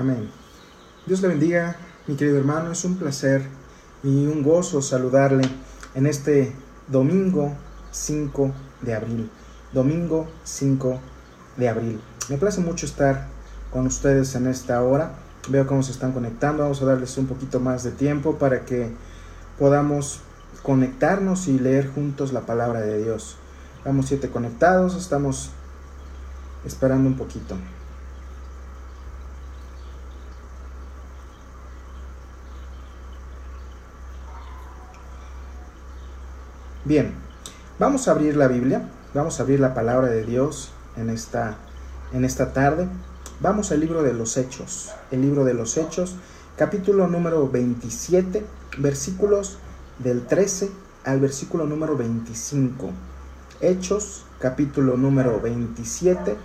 Amén. Dios le bendiga, mi querido hermano. Es un placer y un gozo saludarle en este domingo 5 de abril. Domingo 5 de abril. Me place mucho estar con ustedes en esta hora. Veo cómo se están conectando. Vamos a darles un poquito más de tiempo para que podamos conectarnos y leer juntos la palabra de Dios. Vamos siete conectados, estamos esperando un poquito. Bien, vamos a abrir la Biblia, vamos a abrir la palabra de Dios en esta, en esta tarde. Vamos al libro de los Hechos, el libro de los Hechos, capítulo número 27, versículos del 13 al versículo número 25. Hechos, capítulo número 27,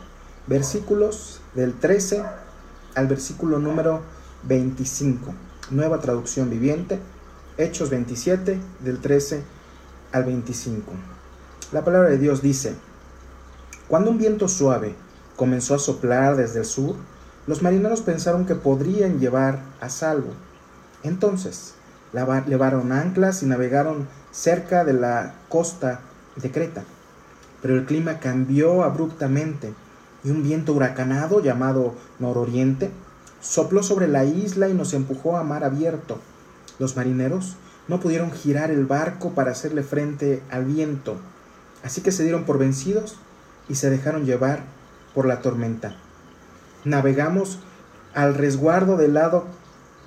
versículos del 13 al versículo número 25. Nueva traducción viviente. Hechos 27, del 13 al 25. La palabra de Dios dice, Cuando un viento suave comenzó a soplar desde el sur, los marineros pensaron que podrían llevar a salvo. Entonces, levaron anclas y navegaron cerca de la costa de Creta. Pero el clima cambió abruptamente y un viento huracanado llamado nororiente sopló sobre la isla y nos empujó a mar abierto. Los marineros no pudieron girar el barco para hacerle frente al viento, así que se dieron por vencidos y se dejaron llevar por la tormenta. Navegamos al resguardo del lado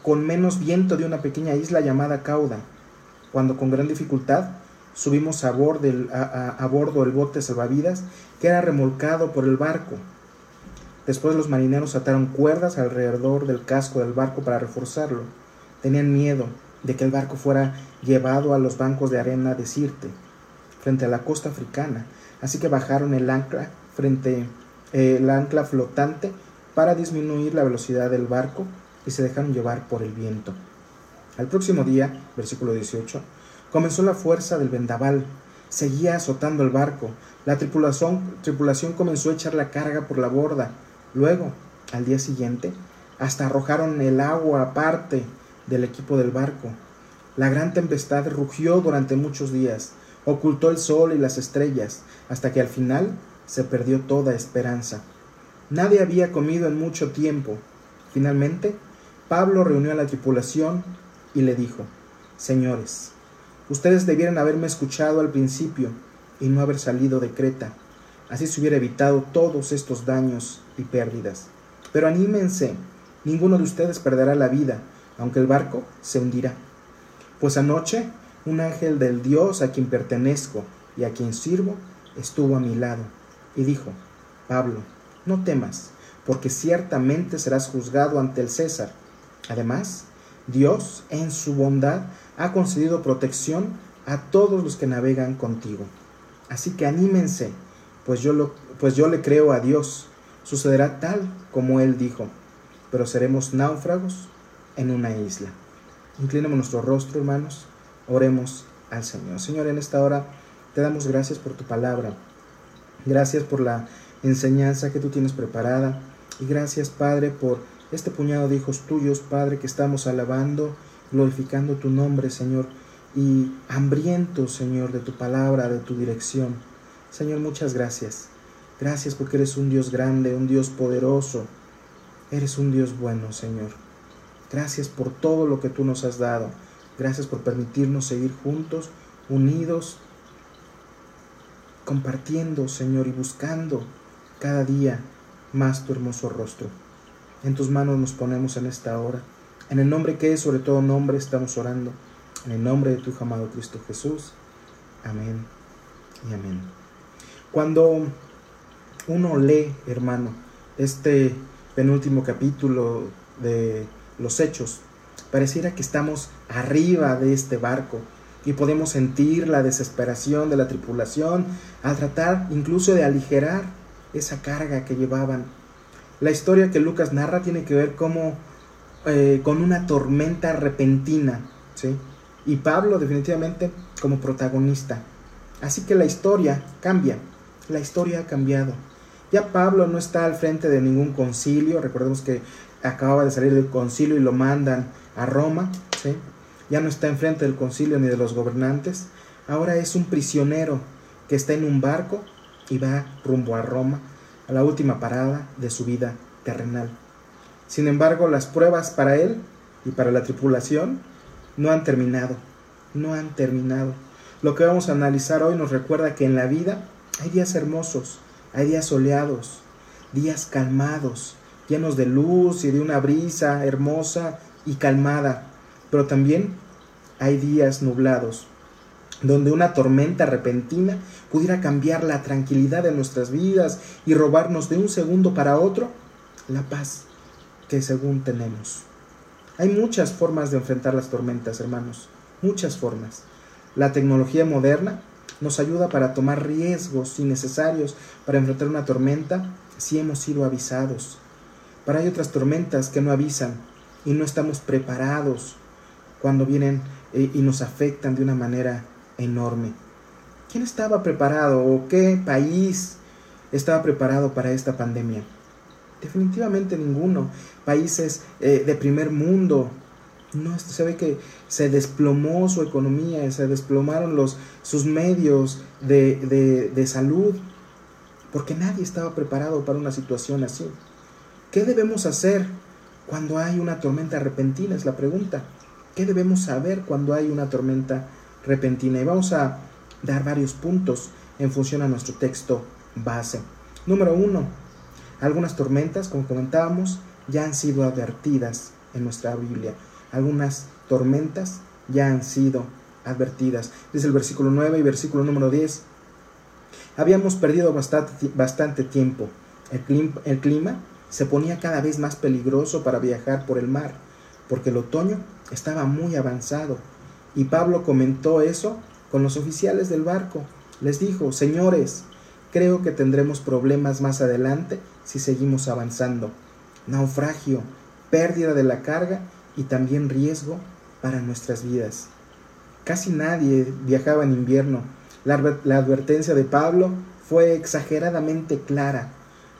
con menos viento de una pequeña isla llamada Cauda, cuando con gran dificultad subimos a, bordo el, bote salvavidas que era remolcado por el barco. Después los marineros ataron cuerdas alrededor del casco del barco para reforzarlo. Tenían miedo de que el barco fuera llevado a los bancos de arena de Sirte, frente a la costa africana, así que bajaron el ancla frente eh, el ancla flotante para disminuir la velocidad del barco y se dejaron llevar por el viento. Al próximo día, versículo 18, comenzó la fuerza del vendaval, seguía azotando el barco, la tripulación, tripulación comenzó a echar la carga por la borda, luego, al día siguiente, hasta arrojaron el agua aparte del equipo del barco. La gran tempestad rugió durante muchos días, ocultó el sol y las estrellas, hasta que al final se perdió toda esperanza. Nadie había comido en mucho tiempo. Finalmente, Pablo reunió a la tripulación y le dijo, Señores, ustedes debieran haberme escuchado al principio y no haber salido de Creta. Así se hubiera evitado todos estos daños y pérdidas. Pero anímense, ninguno de ustedes perderá la vida, aunque el barco se hundirá. Pues anoche un ángel del Dios a quien pertenezco y a quien sirvo estuvo a mi lado y dijo, Pablo, no temas, porque ciertamente serás juzgado ante el César Además, Dios, en su bondad, ha concedido protección a todos los que navegan contigo. Así que anímense, pues yo, pues yo le creo a Dios. Sucederá tal como Él dijo, pero seremos náufragos en una isla. Inclinemos nuestro rostro, hermanos, oremos al Señor. Señor, en esta hora te damos gracias por tu palabra. Gracias por la enseñanza que tú tienes preparada. Y gracias, Padre, por este puñado de hijos tuyos, Padre, que estamos alabando, glorificando tu nombre, Señor, y hambrientos, Señor, de tu palabra, de tu dirección. Señor, muchas gracias. Gracias porque eres un Dios grande, un Dios poderoso. Eres un Dios bueno, Señor. Gracias por todo lo que tú nos has dado. Gracias por permitirnos seguir juntos, unidos, compartiendo, Señor, y buscando cada día más tu hermoso rostro. En tus manos nos ponemos en esta hora. En el nombre que es sobre todo nombre estamos orando. En el nombre de tu amado Cristo Jesús. Amén y amén. Cuando uno lee, hermano, este penúltimo capítulo de los hechos, pareciera que estamos arriba de este barco y podemos sentir la desesperación de la tripulación al tratar incluso de aligerar esa carga que llevaban la historia que Lucas narra tiene que ver como eh, con una tormenta repentina, ¿sí? Y Pablo definitivamente como protagonista. Así que la historia cambia, la historia ha cambiado. Ya Pablo no está al frente de ningún concilio, recordemos que acababa de salir del concilio y lo mandan a Roma, ¿sí? ya no está enfrente del concilio ni de los gobernantes, ahora es un prisionero que está en un barco y va rumbo a Roma, a la última parada de su vida terrenal. Sin embargo, las pruebas para él y para la tripulación no han terminado, no han terminado. Lo que vamos a analizar hoy nos recuerda que en la vida hay días hermosos, hay días soleados, días calmados, llenos de luz y de una brisa hermosa y calmada, pero también hay días nublados, donde una tormenta repentina pudiera cambiar la tranquilidad de nuestras vidas y robarnos de un segundo para otro la paz que según tenemos. Hay muchas formas de enfrentar las tormentas, hermanos, muchas formas. La tecnología moderna nos ayuda para tomar riesgos innecesarios para enfrentar una tormenta si hemos sido avisados. Pero hay otras tormentas que no avisan y no estamos preparados cuando vienen eh, y nos afectan de una manera enorme. ¿Quién estaba preparado o qué país estaba preparado para esta pandemia? Definitivamente ninguno. Países eh, de primer mundo. No, se ve que se desplomó su economía, se desplomaron los, sus medios de, de salud, porque nadie estaba preparado para una situación así. ¿Qué debemos hacer cuando hay una tormenta repentina? Es la pregunta. ¿Qué debemos saber cuando hay una tormenta repentina? Y vamos a dar varios puntos en función a nuestro texto base. Número uno, algunas tormentas, como comentábamos, ya han sido advertidas en nuestra Biblia. Algunas tormentas ya han sido advertidas. Dice el versículo 9 y versículo número 10. Habíamos perdido bastante, bastante tiempo. El clima, el clima se ponía cada vez más peligroso para viajar por el mar, porque el otoño estaba muy avanzado. Y Pablo comentó eso con los oficiales del barco. Les dijo, señores, creo que tendremos problemas más adelante si seguimos avanzando. Naufragio, pérdida de la carga y también riesgo para nuestras vidas. Casi nadie viajaba en invierno. La, advertencia de Pablo fue exageradamente clara.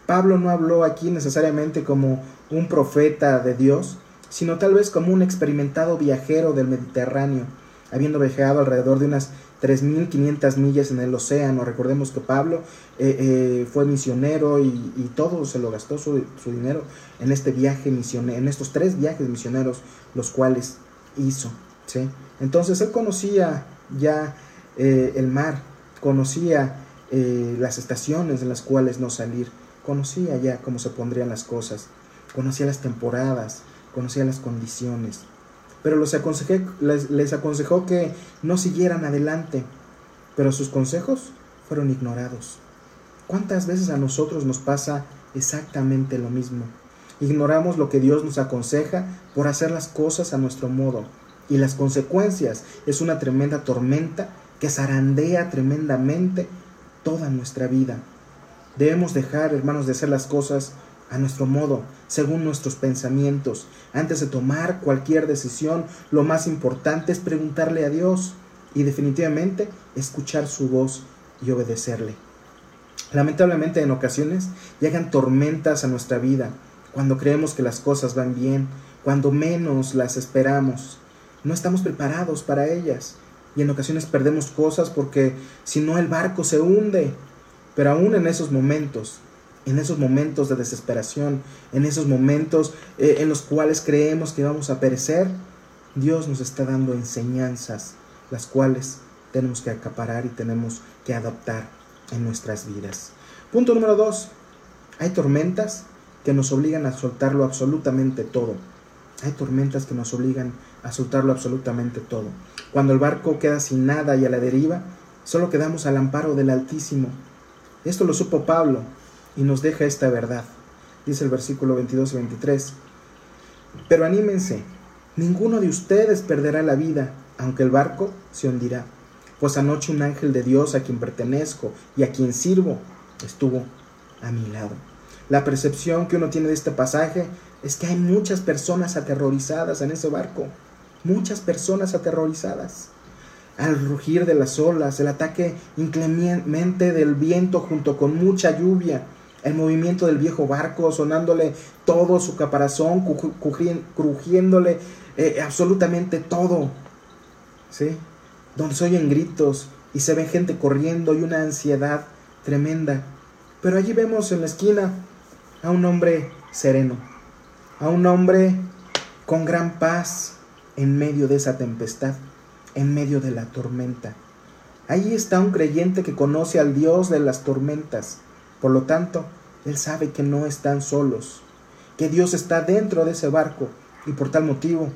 Pablo no habló aquí necesariamente como un profeta de Dios, sino tal vez como un experimentado viajero del Mediterráneo, habiendo viajado alrededor de unas 3.500 millas en el océano. Recordemos que Pablo eh, eh, fue misionero y, todo se lo gastó su, dinero en este viaje misionero, en estos tres viajes misioneros, los cuales hizo. ¿sí? Entonces él conocía ya eh, el mar, conocía las estaciones en las cuales no salir, conocía ya cómo se pondrían las cosas, conocía las temporadas, conocía las condiciones pero los aconsejé, les, aconsejó que no siguieran adelante, pero sus consejos fueron ignorados. ¿Cuántas veces a nosotros nos pasa exactamente lo mismo? Ignoramos lo que Dios nos aconseja por hacer las cosas a nuestro modo. Y las consecuencias es una tremenda tormenta que zarandea tremendamente toda nuestra vida. Debemos dejar, hermanos, de hacer las cosas a nuestro modo, según nuestros pensamientos. Antes de tomar cualquier decisión, lo más importante es preguntarle a Dios y definitivamente escuchar su voz y obedecerle. Lamentablemente en ocasiones llegan tormentas a nuestra vida cuando creemos que las cosas van bien, cuando menos las esperamos. No estamos preparados para ellas y en ocasiones perdemos cosas porque si no el barco se hunde. Pero aún en esos momentos en esos momentos de desesperación, en esos momentos eh, en los cuales creemos que vamos a perecer, Dios nos está dando enseñanzas, las cuales tenemos que acaparar y tenemos que adoptar en nuestras vidas. Punto número dos, hay tormentas que nos obligan a soltarlo absolutamente todo. Hay tormentas que nos obligan a soltarlo absolutamente todo. Cuando el barco queda sin nada y a la deriva, solo quedamos al amparo del Altísimo. Esto lo supo Pablo y nos deja esta verdad. Dice el versículo 22 y 23. Pero anímense, ninguno de ustedes perderá la vida, aunque el barco se hundirá. Pues anoche un ángel de Dios a quien pertenezco y a quien sirvo estuvo a mi lado. La percepción que uno tiene de este pasaje es que hay muchas personas aterrorizadas en ese barco. Muchas personas aterrorizadas. Al rugir de las olas, el ataque inclemente del viento junto con mucha lluvia, el movimiento del viejo barco, sonándole todo su caparazón, crujiéndole eh, absolutamente todo. ¿Sí? Donde se oyen gritos y se ve gente corriendo y una ansiedad tremenda. Pero allí vemos en la esquina a un hombre sereno, a un hombre con gran paz en medio de esa tempestad, en medio de la tormenta. Ahí está un creyente que conoce al Dios de las tormentas. Por lo tanto, él sabe que no están solos, que Dios está dentro de ese barco y por tal motivo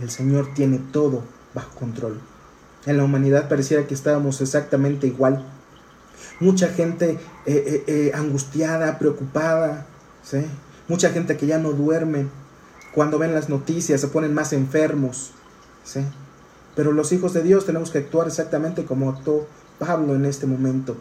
el Señor tiene todo bajo control. En la humanidad pareciera que estábamos exactamente igual. Mucha gente eh, eh, eh, angustiada, preocupada, ¿sí? mucha gente que ya no duerme, cuando ven las noticias se ponen más enfermos. ¿sí? Pero los hijos de Dios tenemos que actuar exactamente como actuó Pablo en este momento.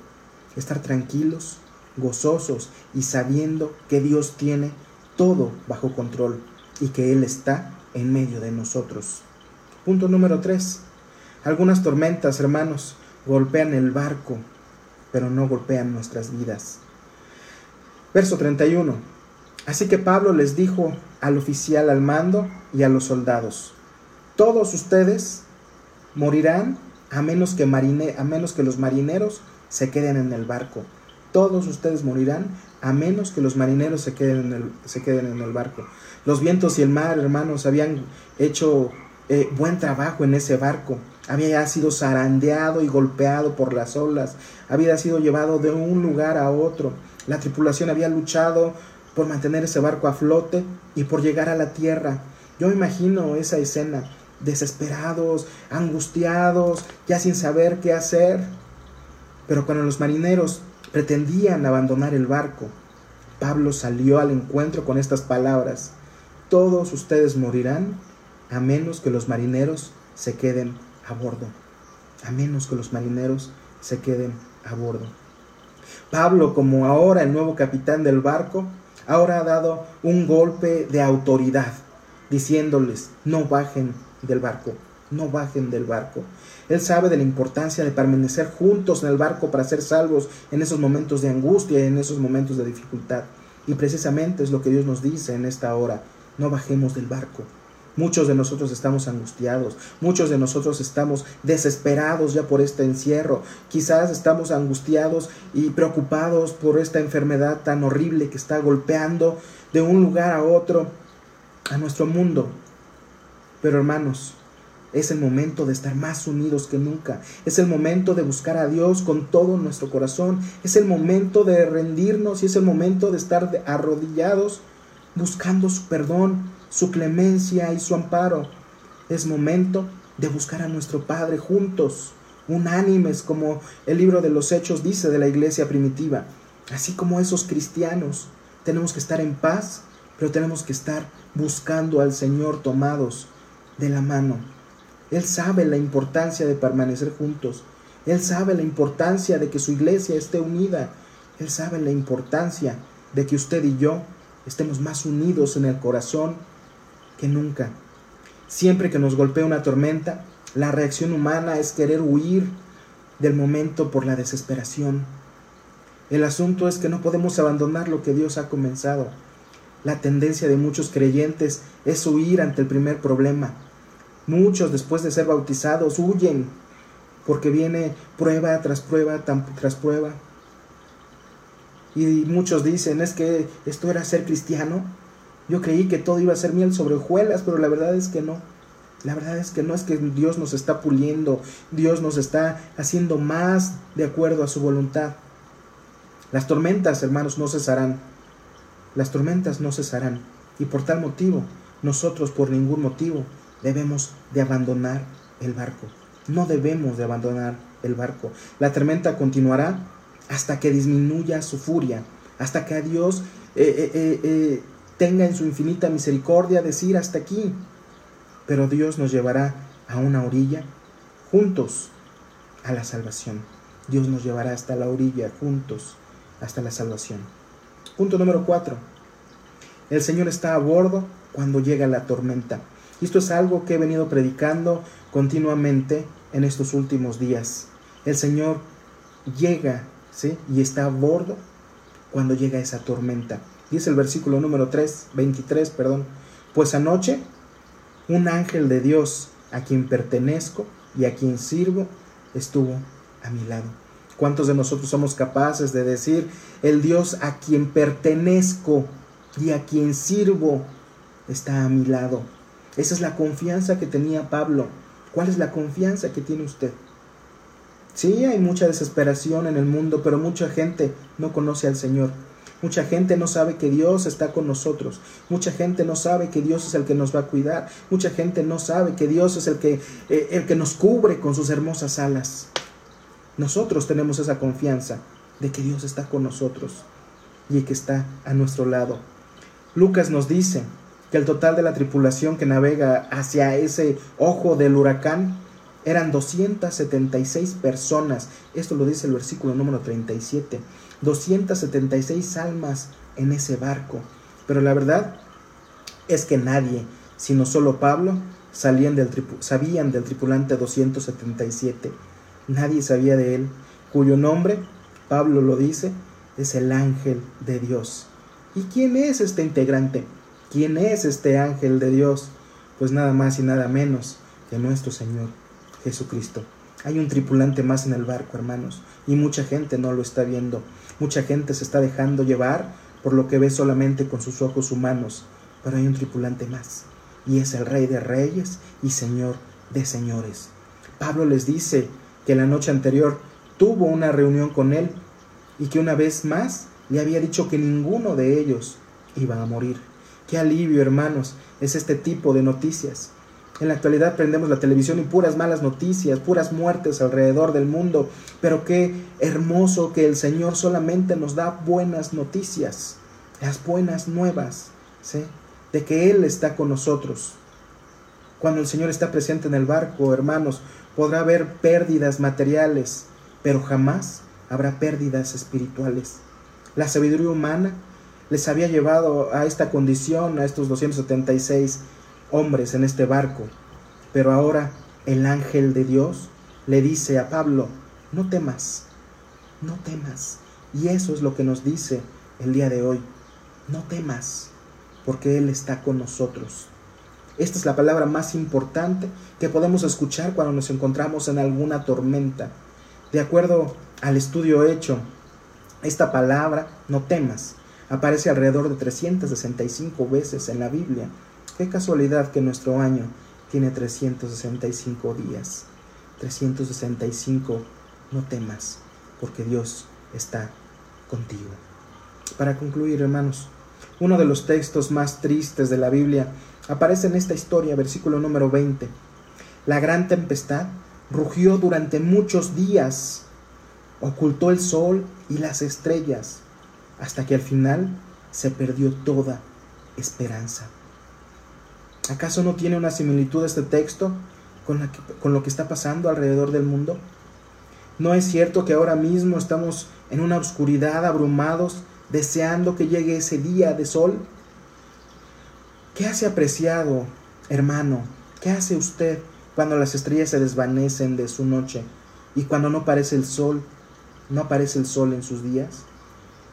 Estar tranquilos, gozosos y sabiendo que Dios tiene todo bajo control y que Él está en medio de nosotros. Punto número 3. Algunas tormentas, hermanos, golpean el barco, pero no golpean nuestras vidas. Verso 31. Así que Pablo les dijo al oficial al mando y a los soldados, todos ustedes morirán a menos que, a menos que los marineros se queden en el barco todos ustedes morirán a menos que los marineros se queden en el, se queden en el barco. Los vientos y el mar, hermanos, habían hecho eh, buen trabajo en ese barco. Había sido zarandeado y golpeado por las olas. Había sido llevado de un lugar a otro. La tripulación había luchado por mantener ese barco a flote y por llegar a la tierra. Yo imagino esa escena, desesperados, angustiados, ya sin saber qué hacer. Pero cuando los marineros pretendían abandonar el barco. Pablo salió al encuentro con estas palabras, todos ustedes morirán a menos que los marineros se queden a bordo, a menos que los marineros se queden a bordo. Pablo, como ahora el nuevo capitán del barco, ahora ha dado un golpe de autoridad, diciéndoles, no bajen del barco, no bajen del barco. Él sabe de la importancia de permanecer juntos en el barco para ser salvos en esos momentos de angustia y en esos momentos de dificultad. Y precisamente es lo que Dios nos dice en esta hora. No bajemos del barco. Muchos de nosotros estamos angustiados, muchos de nosotros estamos desesperados ya por este encierro, quizás estamos angustiados y preocupados por esta enfermedad tan horrible que está golpeando de un lugar a otro a nuestro mundo. Pero hermanos, es el momento de estar más unidos que nunca. Es el momento de buscar a Dios con todo nuestro corazón. Es el momento de rendirnos y es el momento de estar arrodillados buscando su perdón, su clemencia y su amparo. Es momento de buscar a nuestro Padre juntos, unánimes, como el libro de los Hechos dice de la iglesia primitiva. Así como esos cristianos, tenemos que estar en paz, pero tenemos que estar buscando al Señor tomados de la mano. Él sabe la importancia de permanecer juntos. Él sabe la importancia de que su iglesia esté unida. Él sabe la importancia de que usted y yo estemos más unidos en el corazón que nunca. Siempre que nos golpea una tormenta, la reacción humana es querer huir del momento por la desesperación. El asunto es que no podemos abandonar lo que Dios ha comenzado. La tendencia de muchos creyentes es huir ante el primer problema, Muchos después de ser bautizados huyen porque viene prueba tras prueba tras prueba. Y muchos dicen, es que esto era ser cristiano. Yo creí que todo iba a ser miel sobre hojuelas, pero la verdad es que no. La verdad es que no es que Dios nos está puliendo, Dios nos está haciendo más de acuerdo a su voluntad. Las tormentas, hermanos, no cesarán. Las tormentas no cesarán. Y por tal motivo, nosotros por ningún motivo debemos de abandonar el barco. No debemos de abandonar el barco. La tormenta continuará hasta que disminuya su furia, hasta que a Dios eh, eh, eh, tenga en su infinita misericordia decir hasta aquí. Pero Dios nos llevará a una orilla juntos a la salvación. Dios nos llevará hasta la orilla juntos hasta la salvación. Punto número 4. El Señor está a bordo cuando llega la tormenta. Esto es algo que he venido predicando continuamente en estos últimos días. El Señor llega ¿sí? y está a bordo cuando llega esa tormenta. Dice el versículo número 3, 23, perdón. Pues anoche un ángel de Dios a quien pertenezco y a quien sirvo estuvo a mi lado. ¿Cuántos de nosotros somos capaces de decir, el Dios a quien pertenezco y a quien sirvo está a mi lado? Esa es la confianza que tenía Pablo. ¿Cuál es la confianza que tiene usted? Sí, hay mucha desesperación en el mundo, pero mucha gente no conoce al Señor. Mucha gente no sabe que Dios está con nosotros. Mucha gente no sabe que Dios es el que nos va a cuidar. Mucha gente no sabe que Dios es el que, eh, el que nos cubre con sus hermosas alas. Nosotros tenemos esa confianza de que Dios está con nosotros y que está a nuestro lado. Lucas nos dice que el total de la tripulación que navega hacia ese ojo del huracán eran 276 personas. Esto lo dice el versículo número 37. 276 almas en ese barco. Pero la verdad es que nadie, sino solo Pablo, salían del sabían del tripulante 277. Nadie sabía de él, cuyo nombre, Pablo lo dice, es el ángel de Dios. ¿Y quién es este integrante? ¿Quién es este ángel de Dios? Pues nada más y nada menos que nuestro Señor Jesucristo. Hay un tripulante más en el barco, hermanos, y mucha gente no lo está viendo. Mucha gente se está dejando llevar por lo que ve solamente con sus ojos humanos, pero hay un tripulante más, y es el Rey de Reyes y Señor de Señores. Pablo les dice que la noche anterior tuvo una reunión con él y que una vez más le había dicho que ninguno de ellos iba a morir. Qué alivio, hermanos, es este tipo de noticias. En la actualidad prendemos la televisión y puras malas noticias, puras muertes alrededor del mundo, pero qué hermoso que el Señor solamente nos da buenas noticias, las buenas nuevas. De que Él está con nosotros. Cuando el Señor está presente en el barco, hermanos, podrá haber pérdidas materiales, pero jamás habrá pérdidas espirituales. La sabiduría humana les había llevado a esta condición, a estos 276 hombres en este barco. Pero ahora el ángel de Dios le dice a Pablo, no temas, no temas. Y eso es lo que nos dice el día de hoy. No temas, porque Él está con nosotros. Esta es la palabra más importante que podemos escuchar cuando nos encontramos en alguna tormenta. De acuerdo al estudio hecho, esta palabra, no temas, aparece alrededor de 365 veces en la Biblia Qué casualidad que nuestro año tiene 365 días. 365, no temas, porque Dios está contigo. Para concluir, hermanos, uno de los textos más tristes de la Biblia aparece en esta historia, versículo número 20. La gran tempestad rugió durante muchos días, ocultó el sol y las estrellas, hasta que al final se perdió toda esperanza. ¿Acaso no tiene una similitud este texto con, lo que está pasando alrededor del mundo? ¿No es cierto que ahora mismo estamos en una oscuridad, abrumados, deseando que llegue ese día de sol? ¿Qué hace apreciado, hermano? ¿Qué hace usted cuando las estrellas se desvanecen de su noche y cuando no aparece el sol? ¿No aparece el sol en sus días?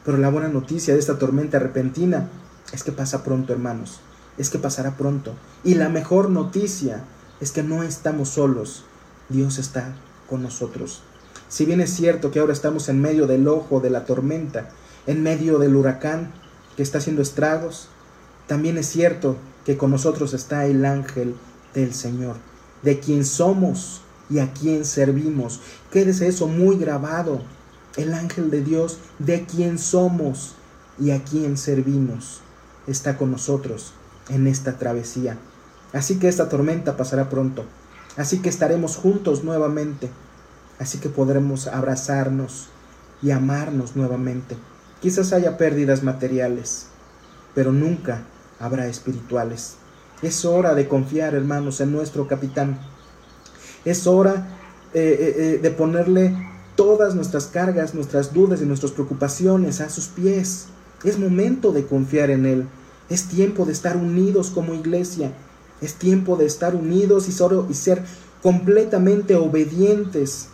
Pero la buena noticia de esta tormenta repentina es que pasa pronto, hermanos es que pasará pronto. Y la mejor noticia es que no estamos solos, Dios está con nosotros. Si bien es cierto que ahora estamos en medio del ojo de la tormenta, en medio del huracán que está haciendo estragos, también es cierto que con nosotros está el ángel del Señor, de quien somos y a quien servimos. Quédese eso muy grabado. El ángel de Dios, de quien somos y a quien servimos, está con nosotros en esta travesía. Así que esta tormenta pasará pronto. Así que estaremos juntos nuevamente. Así que podremos abrazarnos y amarnos nuevamente. Quizás haya pérdidas materiales, pero nunca habrá espirituales. Es hora de confiar, hermanos, en nuestro capitán. Es hora eh, eh, eh, de ponerle todas nuestras cargas, nuestras dudas y nuestras preocupaciones a sus pies. Es momento de confiar en Él. Es tiempo de estar unidos como iglesia. Es tiempo de estar unidos y, y ser completamente obedientes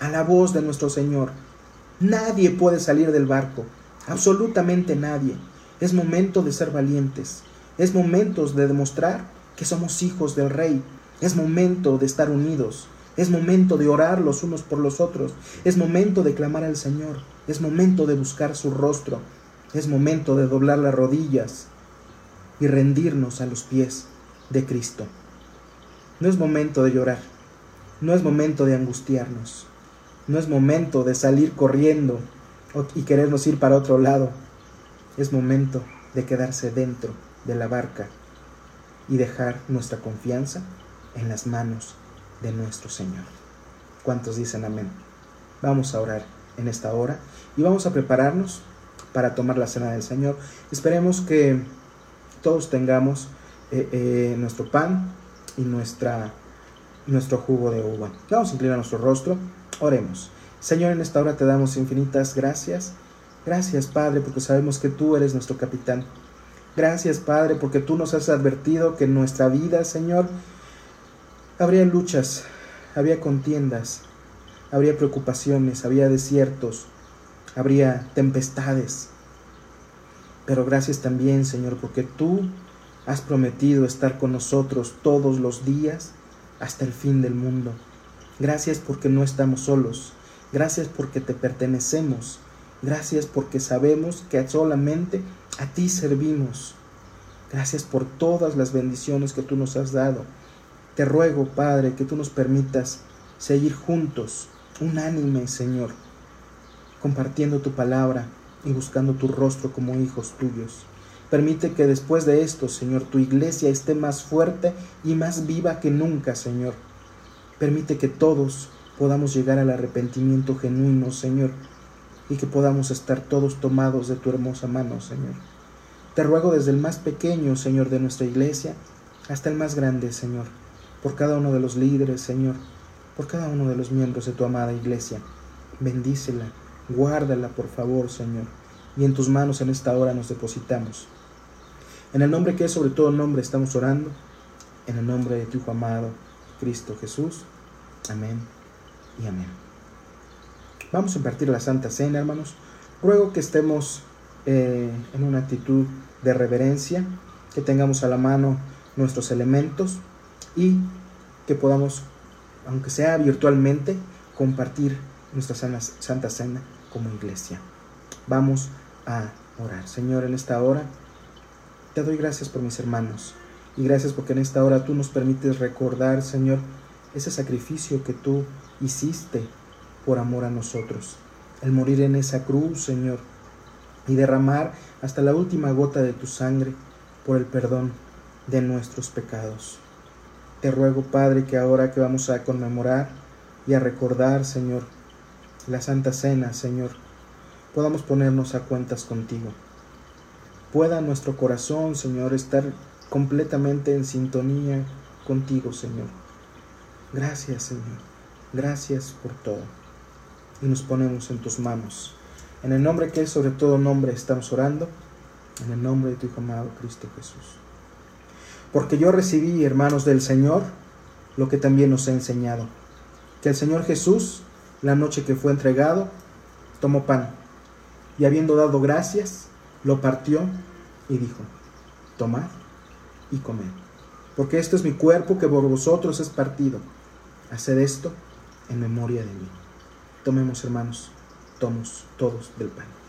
a la voz de nuestro Señor. Nadie puede salir del barco. absolutamente nadie. Es momento de ser valientes. Es momento de demostrar que somos hijos del Rey. Es momento de estar unidos. Es momento de orar los unos por los otros. Es momento de clamar al Señor. Es momento de buscar su rostro. Es momento de doblar las rodillas y rendirnos a los pies de Cristo. No es momento de llorar. No es momento de angustiarnos. No es momento de salir corriendo y querernos ir para otro lado. Es momento de quedarse dentro de la barca y dejar nuestra confianza en las manos de nuestro Señor. ¿Cuántos dicen amén? Vamos a orar en esta hora y vamos a prepararnos para tomar la cena del Señor. Esperemos que todos tengamos eh, eh, nuestro pan y nuestra, nuestro jugo de uva. Vamos a inclinar nuestro rostro, oremos. Señor, en esta hora te damos infinitas gracias. Gracias, Padre, porque sabemos que tú eres nuestro capitán. Gracias, Padre, porque tú nos has advertido que en nuestra vida, Señor, habría luchas, habría contiendas, habría preocupaciones, habría desiertos, habría tempestades. Pero gracias también, Señor, porque tú has prometido estar con nosotros todos los días hasta el fin del mundo. Gracias porque no estamos solos. Gracias porque te pertenecemos. Gracias porque sabemos que solamente a ti servimos. Gracias por todas las bendiciones que tú nos has dado. Te ruego, Padre, que tú nos permitas seguir juntos, unánime, Señor, compartiendo tu palabra y buscando tu rostro como hijos tuyos. Permite que después de esto, Señor, tu iglesia esté más fuerte y más viva que nunca, Señor. Permite que todos podamos llegar al arrepentimiento genuino, Señor, y que podamos estar todos tomados de tu hermosa mano, Señor. Te ruego desde el más pequeño, Señor, de nuestra iglesia, hasta el más grande, Señor, por cada uno de los líderes, Señor, por cada uno de los miembros de tu amada iglesia. Bendícela, guárdala, por favor, Señor, y en tus manos en esta hora nos depositamos. En el nombre que es sobre todo nombre estamos orando, en el nombre de tu amado, Cristo Jesús. Amén y amén. Vamos a impartir la Santa Cena, hermanos. Ruego que estemos eh, en una actitud de reverencia, que tengamos a la mano nuestros elementos y que podamos, aunque sea virtualmente, compartir nuestra Santa Cena como iglesia. Vamos a orar. Señor, en esta hora te doy gracias por mis hermanos y gracias porque en esta hora tú nos permites recordar, Señor, ese sacrificio que tú hiciste por amor a nosotros. El morir en esa cruz, Señor, y derramar hasta la última gota de tu sangre por el perdón de nuestros pecados. Te ruego, Padre, que ahora que vamos a conmemorar y a recordar, Señor, la Santa Cena, Señor, podamos ponernos a cuentas contigo. Pueda nuestro corazón, Señor, estar completamente en sintonía contigo, Señor. Gracias, Señor. Gracias por todo. Y nos ponemos en tus manos. En el nombre que es sobre todo nombre estamos orando. En el nombre de tu Hijo amado Cristo Jesús. Porque yo recibí, hermanos del Señor, lo que también nos he enseñado. Que el Señor Jesús, la noche que fue entregado, tomó pan. Y habiendo dado gracias, lo partió y dijo, tomad y comed. Porque esto es mi cuerpo que por vosotros es partido. Haced esto en memoria de mí. Tomemos, hermanos, tomos todos del pan.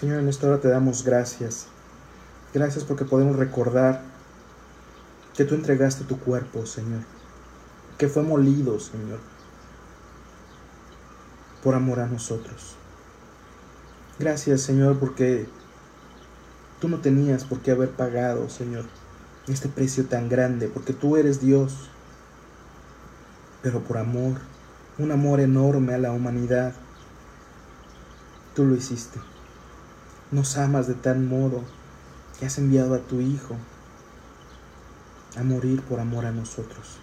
Señor, en esta hora te damos gracias. Gracias porque podemos recordar que tú entregaste tu cuerpo, Señor. Que fue molido, Señor. Por amor a nosotros. Gracias, Señor, porque tú no tenías por qué haber pagado, Señor, este precio tan grande, porque tú eres Dios. Pero por amor, un amor enorme a la humanidad, tú lo hiciste. Nos amas de tal modo que has enviado a tu Hijo a morir por amor a nosotros.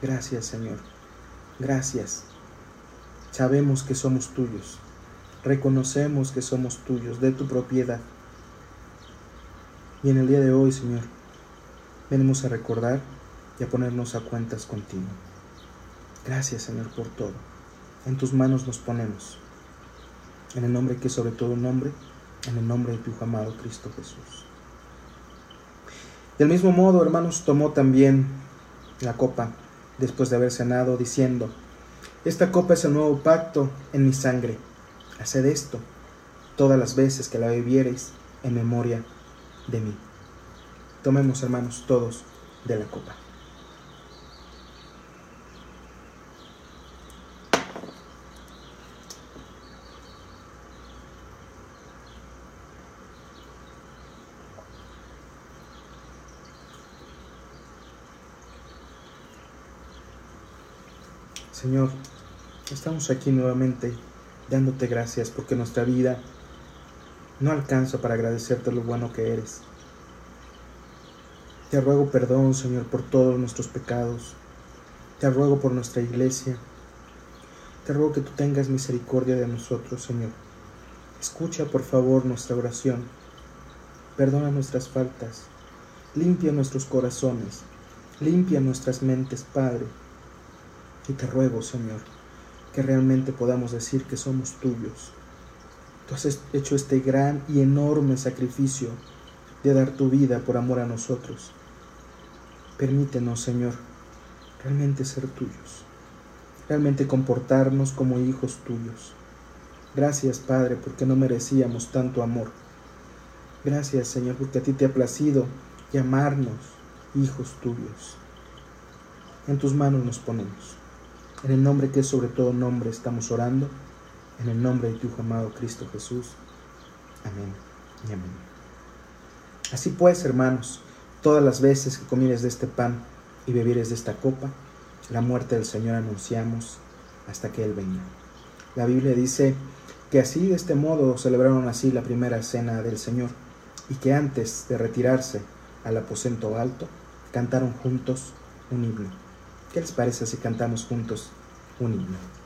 Gracias Señor, gracias. Sabemos que somos tuyos, reconocemos que somos tuyos, de tu propiedad. Y en el día de hoy, Señor, venimos a recordar y a ponernos a cuentas contigo. Gracias, Señor, por todo. En tus manos nos ponemos. En el nombre que sobre todo nombre, en el nombre de tu amado Cristo Jesús. Del mismo modo, hermanos, tomó también la copa después de haber cenado, diciendo, Esta copa es el nuevo pacto en mi sangre. Haced esto todas las veces que la bebiereis en memoria de mí. Tomemos, hermanos, todos de la copa. Señor, estamos aquí nuevamente dándote gracias porque nuestra vida no alcanza para agradecerte lo bueno que eres. Te ruego perdón, Señor, por todos nuestros pecados. Te ruego por nuestra iglesia. Te ruego que tú tengas misericordia de nosotros, Señor. Escucha, por favor, nuestra oración. Perdona nuestras faltas. Limpia nuestros corazones. Limpia nuestras mentes, Padre y te ruego, Señor, que realmente podamos decir que somos tuyos. Tú has hecho este gran y enorme sacrificio de dar tu vida por amor a nosotros. Permítenos, Señor, realmente ser tuyos, realmente comportarnos como hijos tuyos. Gracias, Padre, porque no merecíamos tanto amor. Gracias, Señor, porque a ti te ha placido llamarnos hijos tuyos. En tus manos nos ponemos. En el nombre que es sobre todo nombre estamos orando. En el nombre de tu amado Cristo Jesús. Amén y amén. Así pues, hermanos, todas las veces que comieres de este pan y bebieres de esta copa, la muerte del Señor anunciamos hasta que Él venga. La Biblia dice que así, de este modo, celebraron así la primera cena del Señor y que antes de retirarse al aposento alto, cantaron juntos un himno. ¿Qué les parece si cantamos juntos un himno?